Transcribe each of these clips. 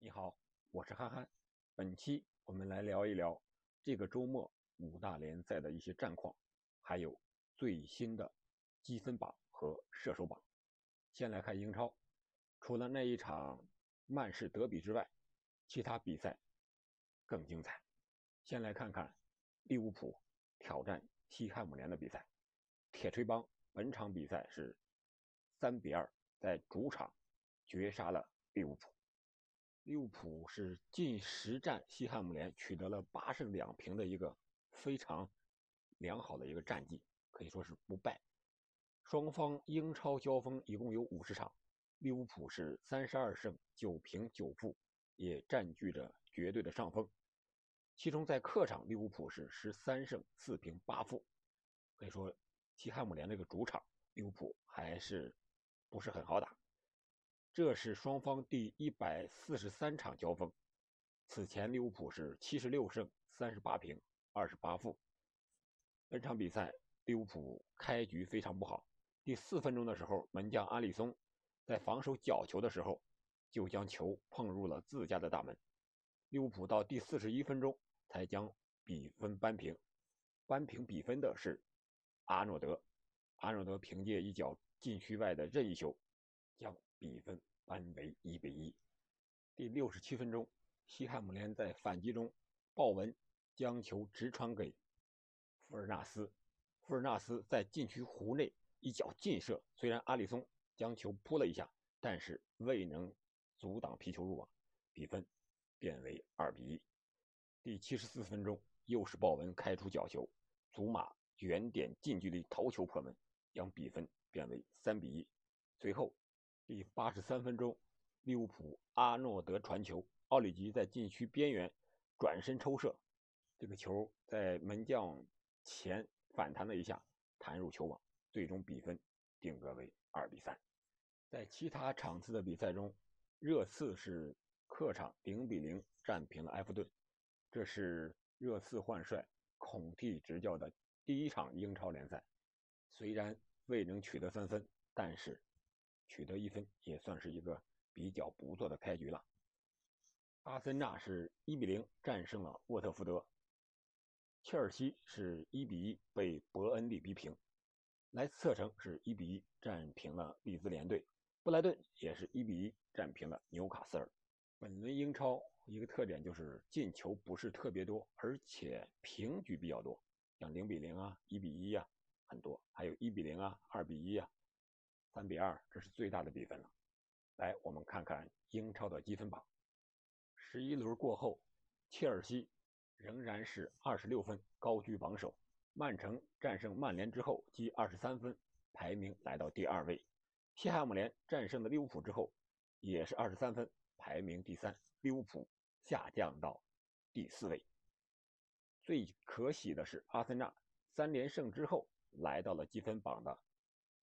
你好，我是憨憨。本期我们来聊一聊这个周末五大联赛的一些战况，还有最新的积分榜和射手榜。先来看英超，除了那一场曼市德比之外，其他比赛更精彩。先来看看利物浦挑战西汉姆联的比赛。铁锤帮本场比赛是三比二在主场绝杀了利物浦。利物浦是近十战西汉姆联取得了八胜两平的一个非常良好的一个战绩，可以说是不败。双方英超交锋一共有五十场，利物浦是三十二胜九平九负，也占据着绝对的上风。其中在客场，利物浦是十三胜四平八负，可以说西汉姆联这个主场，利物浦还是不是很好打。这是双方第一百四十三场交锋。此前利物浦是七十六胜三十八平二十八负。本场比赛利物浦开局非常不好。第四分钟的时候，门将阿里松在防守角球的时候，就将球碰入了自家的大门。利物浦到第四十一分钟才将比分扳平。扳平比分的是阿诺德。阿诺德凭借一脚禁区外的任意球，将比分。扳为一比一。第六十七分钟，西汉姆联在反击中，鲍文将球直传给福尔纳斯。福尔纳斯在禁区弧内一脚劲射，虽然阿里松将球扑了一下，但是未能阻挡皮球入网，比分变为二比一。第七十四分钟，又是鲍文开出角球，祖马远点近距离头球破门，将比分变为三比一。随后。第八十三分钟，利物浦阿诺德传球，奥里吉在禁区边缘转身抽射，这个球在门将前反弹了一下，弹入球网，最终比分定格为二比三。在其他场次的比赛中，热刺是客场零比零战平了埃弗顿，这是热刺换帅孔蒂执教的第一场英超联赛，虽然未能取得三分，但是。取得一分也算是一个比较不错的开局了。阿森纳是一比零战胜了沃特福德，切尔西是一比一被伯恩利逼平，莱斯特城是一比一战平了利兹联队，布莱顿也是一比一战平了纽卡斯尔。本轮英超一个特点就是进球不是特别多，而且平局比较多，像零比零啊、一比一啊很多，还有一比零啊、二比一啊。三比二，这是最大的比分了。来，我们看看英超的积分榜。十一轮过后，切尔西仍然是二十六分，高居榜首。曼城战胜曼联之后积二十三分，排名来到第二位。西汉姆联战胜了利物浦之后，也是二十三分，排名第三。利物浦下降到第四位。最可喜的是，阿森纳三连胜之后来到了积分榜的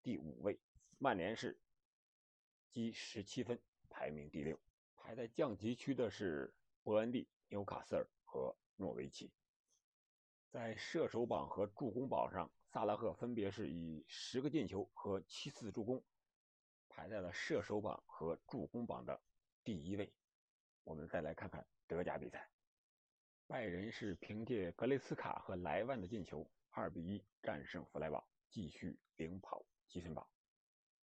第五位。曼联是积十七分，排名第六。排在降级区的是伯恩利、纽卡斯尔和诺维奇。在射手榜和助攻榜上，萨拉赫分别是以十个进球和七次助攻，排在了射手榜和助攻榜的第一位。我们再来看看德甲比赛，拜仁是凭借格雷斯卡和莱万的进球，二比一战胜弗莱堡，继续领跑积分榜。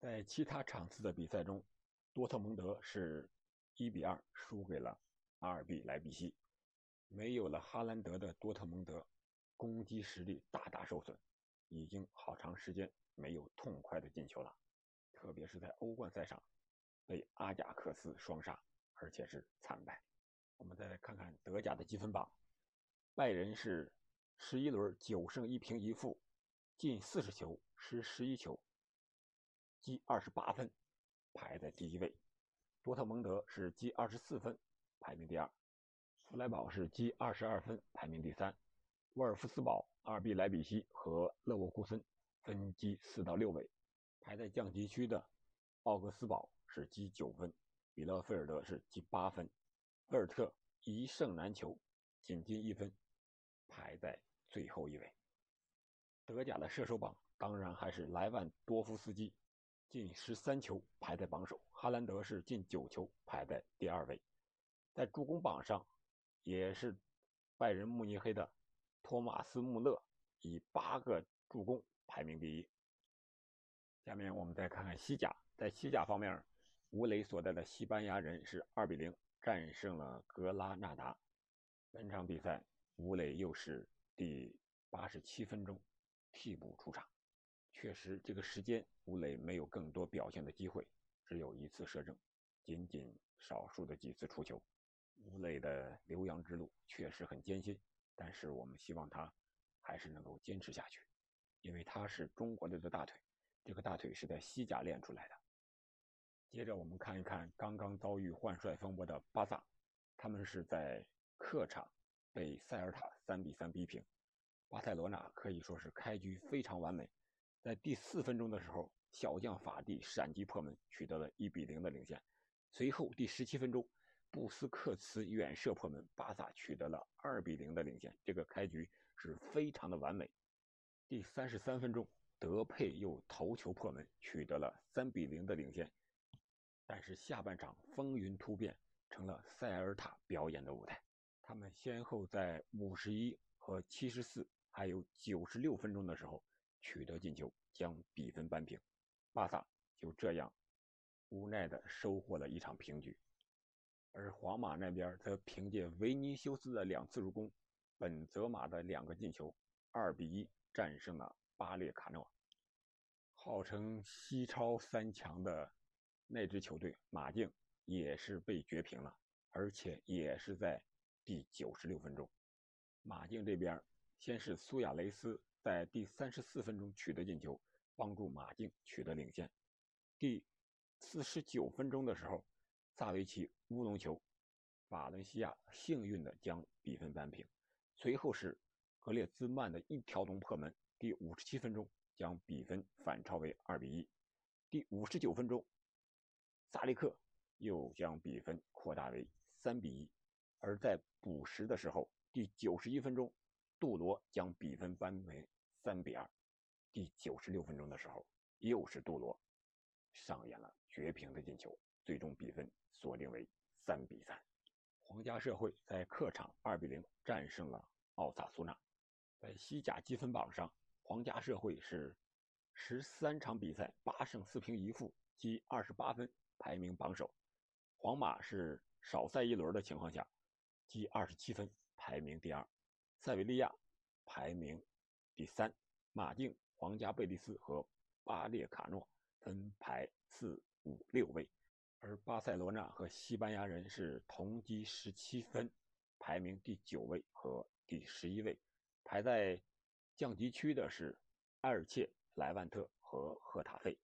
在其他场次的比赛中，多特蒙德是1比2输给了阿尔比莱比锡。没有了哈兰德的多特蒙德，攻击实力大大受损，已经好长时间没有痛快的进球了。特别是在欧冠赛上，被阿贾克斯双杀，而且是惨败。我们再来看看德甲的积分榜，拜仁是11轮9胜一平一负，进40球，失11球。积二十八分，排在第一位。多特蒙德是积二十四分，排名第二。弗莱堡是积二十二分，排名第三。沃尔夫斯堡、阿尔比莱比锡和勒沃库森分积四到六位。排在降级区的奥格斯堡是积九分，比勒菲尔德是积八分。菲尔特一胜难求，仅积一分，排在最后一位。德甲的射手榜当然还是莱万多夫斯基。进十三球排在榜首，哈兰德是进九球排在第二位。在助攻榜上，也是拜仁慕尼黑的托马斯·穆勒以八个助攻排名第一。下面我们再看看西甲，在西甲方面，吴磊所在的西班牙人是2比0战胜了格拉纳达。本场比赛，吴磊又是第87分钟替补出场。确实，这个时间吴磊没有更多表现的机会，只有一次射正，仅仅少数的几次出球。吴磊的留洋之路确实很艰辛，但是我们希望他还是能够坚持下去，因为他是中国队的大腿，这个大腿是在西甲练出来的。接着我们看一看刚刚遭遇换帅风波的巴萨，他们是在客场被塞尔塔3比3逼平。巴塞罗那可以说是开局非常完美。在第四分钟的时候，小将法蒂闪击破门，取得了一比零的领先。随后第十七分钟，布斯克茨远射破门，巴萨取得了二比零的领先。这个开局是非常的完美。第三十三分钟，德佩又头球破门，取得了三比零的领先。但是下半场风云突变，成了塞尔塔表演的舞台。他们先后在五十一和七十四，还有九十六分钟的时候。取得进球，将比分扳平，巴萨就这样无奈地收获了一场平局。而皇马那边则凭借维尼修斯的两次助攻，本泽马的两个进球，2比1战胜了巴列卡诺。号称西超三强的那支球队马竞也是被绝平了，而且也是在第九十六分钟。马竞这边先是苏亚雷斯。在第三十四分钟取得进球，帮助马竞取得领先。第四十九分钟的时候，萨维奇乌龙球，瓦伦西亚幸运的将比分扳平。随后是格列兹曼的一条龙破门，第五十七分钟将比分反超为二比一。第五十九分钟，萨利克又将比分扩大为三比一。而在补时的时候，第九十一分钟。杜罗将比分扳为三比二。第九十六分钟的时候，又是杜罗上演了绝平的进球，最终比分锁定为三比三。皇家社会在客场二比零战胜了奥萨苏纳。在西甲积分榜上，皇家社会是十三场比赛八胜四平一负，积二十八分，排名榜首。皇马是少赛一轮的情况下，积二十七分，排名第二。塞维利亚排名第三，马竞、皇家贝蒂斯和巴列卡诺分排四五六位，而巴塞罗那和西班牙人是同积十七分，排名第九位和第十一位。排在降级区的是埃尔切、莱万特和赫塔费。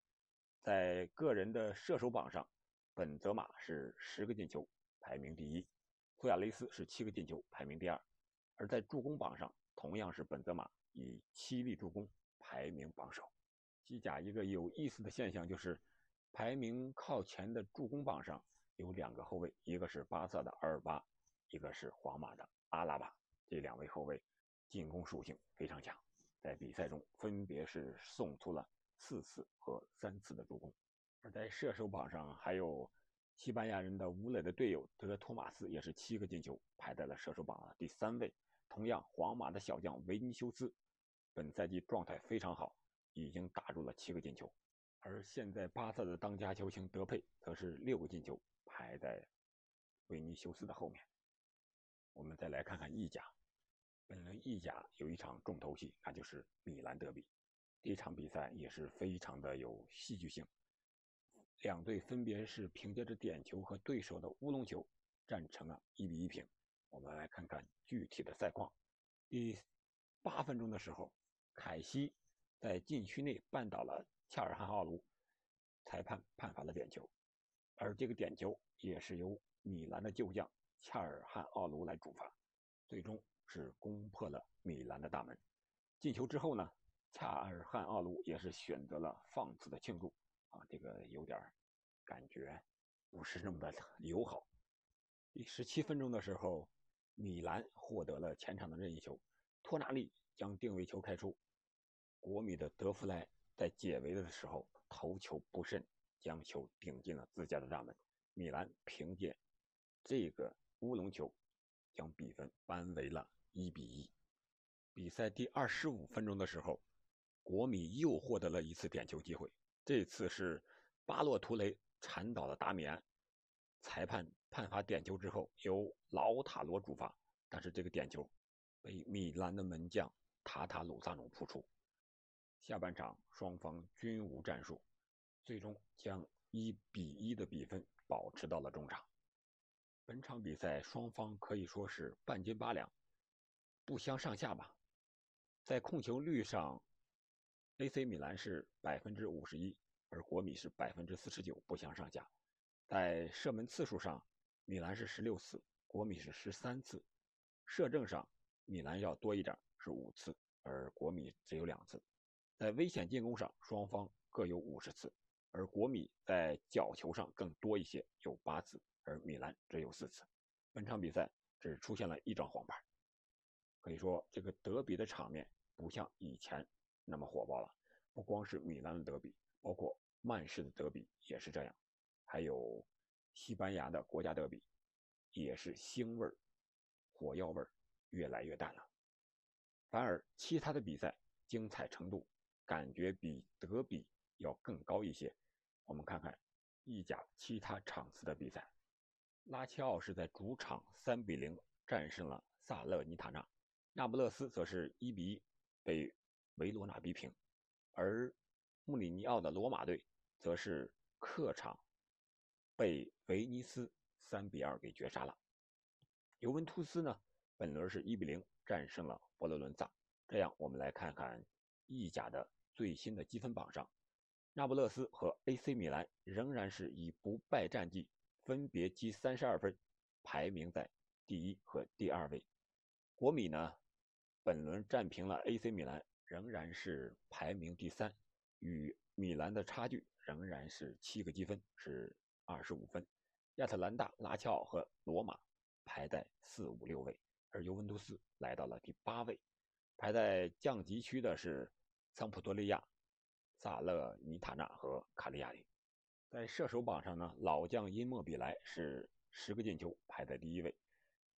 在个人的射手榜上，本泽马是十个进球，排名第一；苏亚雷斯是七个进球，排名第二。而在助攻榜上，同样是本泽马以七粒助攻排名榜首。西甲一个有意思的现象就是，排名靠前的助攻榜上有两个后卫，一个是巴萨的阿尔巴，一个是皇马的阿拉巴。这两位后卫进攻属性非常强，在比赛中分别是送出了四次和三次的助攻。而在射手榜上，还有西班牙人的吴磊的队友德托马斯，也是七个进球，排在了射手榜的第三位。同样，皇马的小将维尼修斯本赛季状态非常好，已经打入了七个进球。而现在巴萨的当家球星德佩则是六个进球，排在维尼修斯的后面。我们再来看看意甲，本轮意甲有一场重头戏，那就是米兰德比。这场比赛也是非常的有戏剧性，两队分别是凭借着点球和对手的乌龙球战成了一比一平。我们来看看具体的赛况。第八分钟的时候，凯西在禁区内绊倒了恰尔汗奥卢，裁判判罚了点球，而这个点球也是由米兰的旧将恰尔汗奥卢来主罚，最终是攻破了米兰的大门。进球之后呢，恰尔汗奥卢也是选择了放肆的庆祝，啊，这个有点感觉不是那么的友好。第十七分钟的时候。米兰获得了前场的任意球，托纳利将定位球开出，国米的德弗莱在解围的时候头球不慎，将球顶进了自家的大门。米兰凭借这个乌龙球，将比分扳为了一比一。比赛第二十五分钟的时候，国米又获得了一次点球机会，这次是巴洛图雷铲倒了达米安。裁判判罚点球之后，由劳塔罗主罚，但是这个点球被米兰的门将塔塔鲁萨努扑出。下半场双方均无战术，最终将一比一的比分保持到了中场。本场比赛双方可以说是半斤八两，不相上下吧。在控球率上，AC 米兰是百分之五十一，而国米是百分之四十九，不相上下。在射门次数上，米兰是十六次，国米是十三次；射正上，米兰要多一点，是五次，而国米只有两次。在危险进攻上，双方各有五十次，而国米在角球上更多一些，有八次，而米兰只有四次。本场比赛只出现了一张黄牌，可以说这个德比的场面不像以前那么火爆了。不光是米兰的德比，包括曼市的德比也是这样。还有西班牙的国家德比，也是腥味儿、火药味儿越来越淡了。反而其他的比赛精彩程度感觉比德比要更高一些。我们看看意甲其他场次的比赛，拉齐奥是在主场三比零战胜了萨勒尼塔纳，那不勒斯则是一比一被维罗纳逼平，而穆里尼奥的罗马队则是客场。被维尼斯三比二给绝杀了。尤文图斯呢，本轮是一比零战胜了佛罗伦萨。这样，我们来看看意甲的最新的积分榜上，那不勒斯和 AC 米兰仍然是以不败战绩，分别积三十二分，排名在第一和第二位。国米呢，本轮战平了 AC 米兰，仍然是排名第三，与米兰的差距仍然是七个积分，是。二十五分，亚特兰大、拉齐奥和罗马排在四五六位，而尤文图斯来到了第八位。排在降级区的是桑普多利亚、萨勒尼塔纳和卡利亚里。在射手榜上呢，老将因莫比莱是十个进球，排在第一位；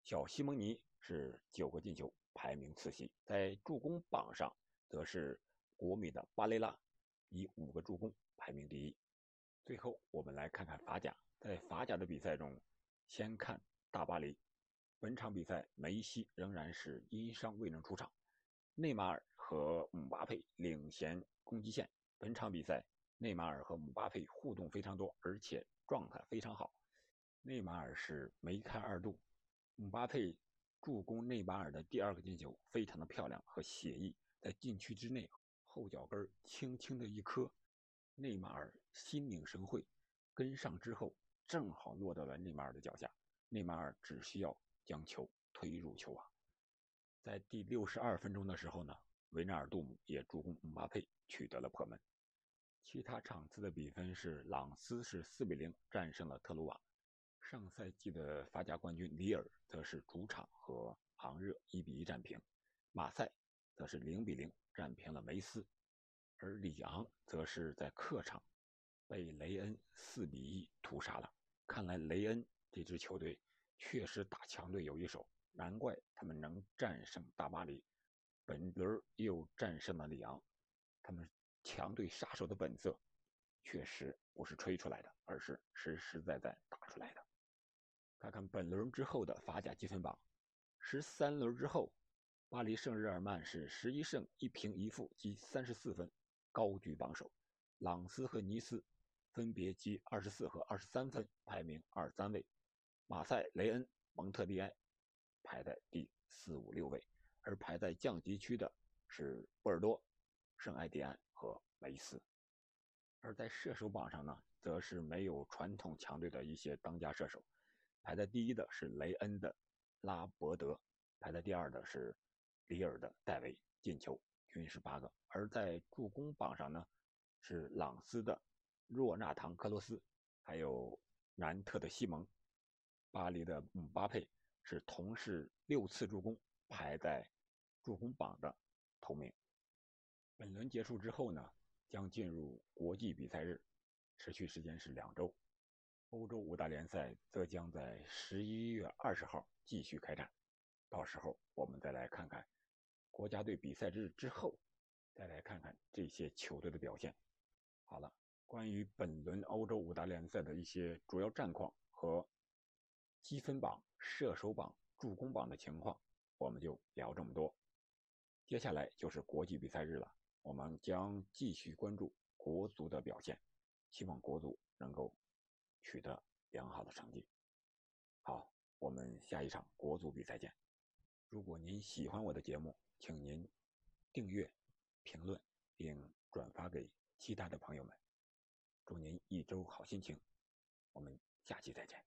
小西蒙尼是九个进球，排名次席。在助攻榜上，则是国米的巴雷拉以五个助攻排名第一。最后，我们来看看法甲。在法甲的比赛中，先看大巴黎。本场比赛，梅西仍然是因伤未能出场，内马尔和姆巴佩领衔攻击线。本场比赛，内马尔和姆巴佩互动非常多，而且状态非常好。内马尔是梅开二度，姆巴佩助攻内马尔的第二个进球非常的漂亮和写意，在禁区之内后脚跟轻轻的一磕。内马尔心领神会，跟上之后正好落到了内马尔的脚下，内马尔只需要将球推入球网。在第六十二分钟的时候呢，维纳尔杜姆也助攻姆巴佩取得了破门。其他场次的比分是：朗斯是四比零战胜了特鲁瓦，上赛季的法甲冠军里尔则是主场和昂热一比一战平，马赛则是零比零战平了梅斯。而里昂则是在客场被雷恩四比一屠杀了。看来雷恩这支球队确实打强队有一手，难怪他们能战胜大巴黎，本轮又战胜了里昂。他们强队杀手的本色确实不是吹出来的，而是实实在在打出来的。看看本轮之后的法甲积分榜，十三轮之后，巴黎圣日耳曼是十一胜一平一负，积三十四分。高居榜首，朗斯和尼斯分别积二十四和二十三分，排名二三位。马赛、雷恩、蒙特利埃排在第四五六位，而排在降级区的是波尔多、圣埃蒂安和梅斯。而在射手榜上呢，则是没有传统强队的一些当家射手，排在第一的是雷恩的拉伯德，排在第二的是里尔的戴维，进球。均是八个，而在助攻榜上呢，是朗斯的若纳唐·克罗斯，还有南特的西蒙，巴黎的姆巴佩是同是六次助攻，排在助攻榜的头名。本轮结束之后呢，将进入国际比赛日，持续时间是两周。欧洲五大联赛则将在十一月二十号继续开战，到时候我们再来看看国家队比赛日之后，再来看看这些球队的表现。好了，关于本轮欧洲五大联赛的一些主要战况和积分榜、射手榜、助攻榜的情况，我们就聊这么多。接下来就是国际比赛日了，我们将继续关注国足的表现，希望国足能够。取得良好的成绩。好，我们下一场国足比赛见。如果您喜欢我的节目，请您订阅、评论并转发给其他的朋友们。祝您一周好心情，我们下期再见。